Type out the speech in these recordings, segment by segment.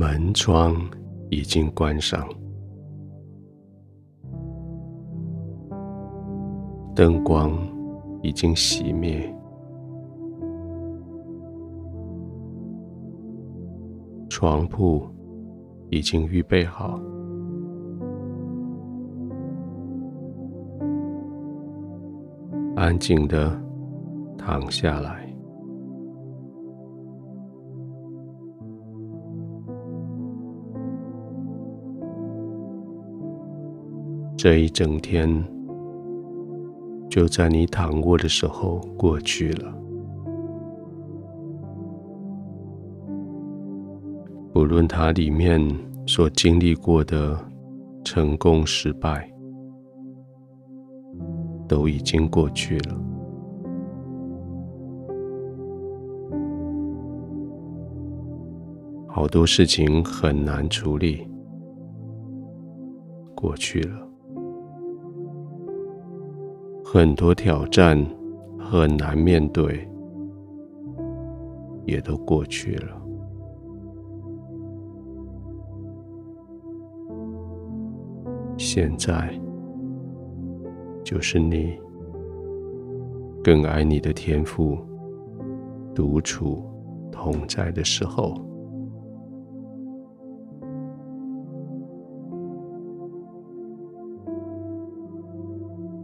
门窗已经关上，灯光已经熄灭，床铺已经预备好，安静的躺下来。这一整天就在你躺卧的时候过去了。不论它里面所经历过的成功失败，都已经过去了。好多事情很难处理，过去了。很多挑战很难面对，也都过去了。现在就是你更爱你的天赋独处同在的时候。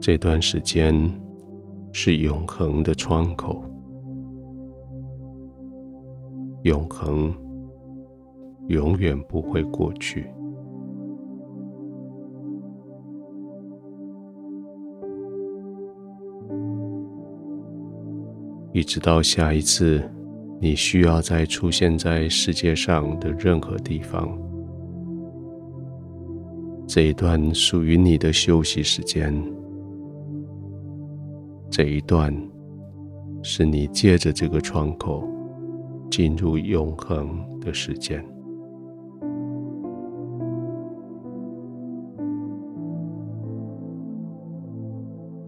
这段时间是永恒的窗口，永恒永远不会过去。一直到下一次你需要再出现在世界上的任何地方，这一段属于你的休息时间。这一段是你借着这个窗口进入永恒的时间。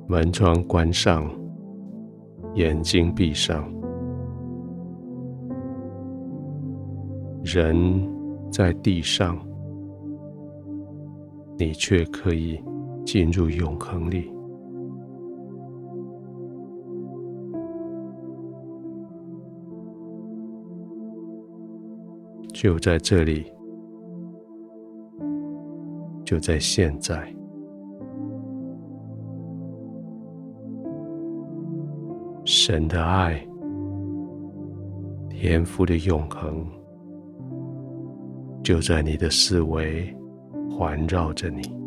门窗关上，眼睛闭上，人在地上，你却可以进入永恒里。就在这里，就在现在，神的爱，天赋的永恒，就在你的四维环绕着你。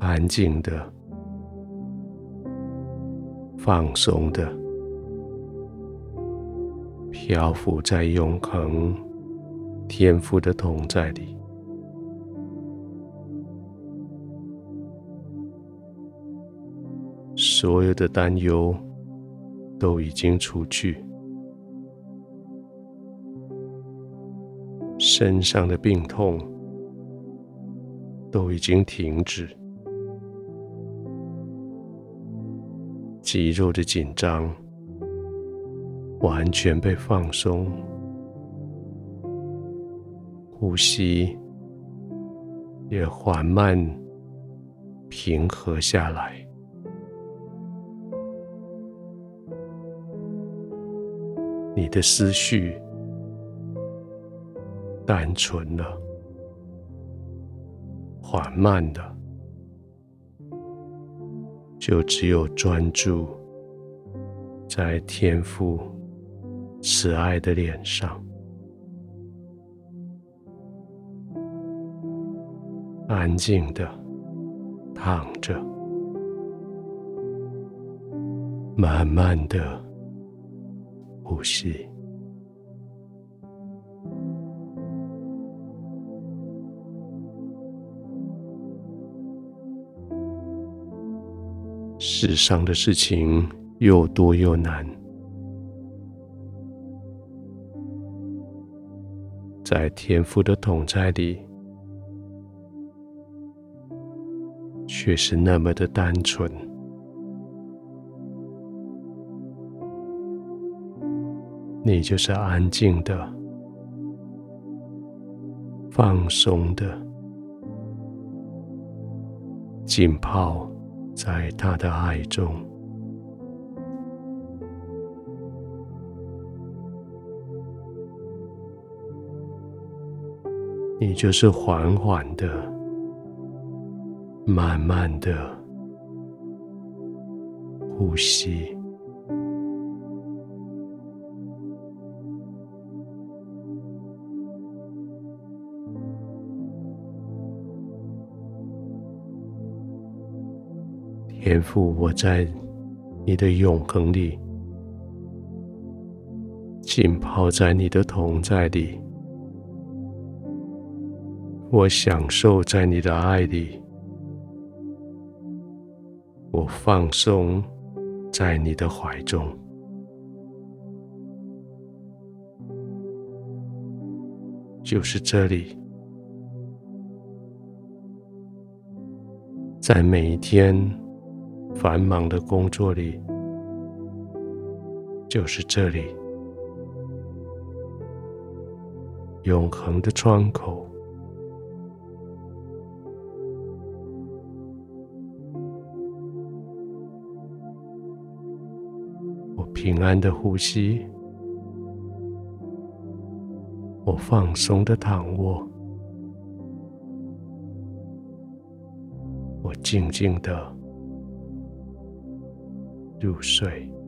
安静的、放松的，漂浮在永恒天赋的同在里，所有的担忧都已经除去，身上的病痛都已经停止。肌肉的紧张完全被放松，呼吸也缓慢平和下来。你的思绪单纯了，缓慢的。就只有专注在天父慈爱的脸上，安静的躺着，慢慢的呼吸。世上的事情又多又难，在天父的统在里，却是那么的单纯。你就是安静的、放松的，浸泡在他的爱中。你就是缓缓的。慢慢的呼吸，天父，我在你的永恒里，浸泡在你的同在里，我享受在你的爱里。我放松在你的怀中，就是这里，在每一天繁忙的工作里，就是这里，永恒的窗口。我平安的呼吸，我放松的躺卧，我静静的入睡。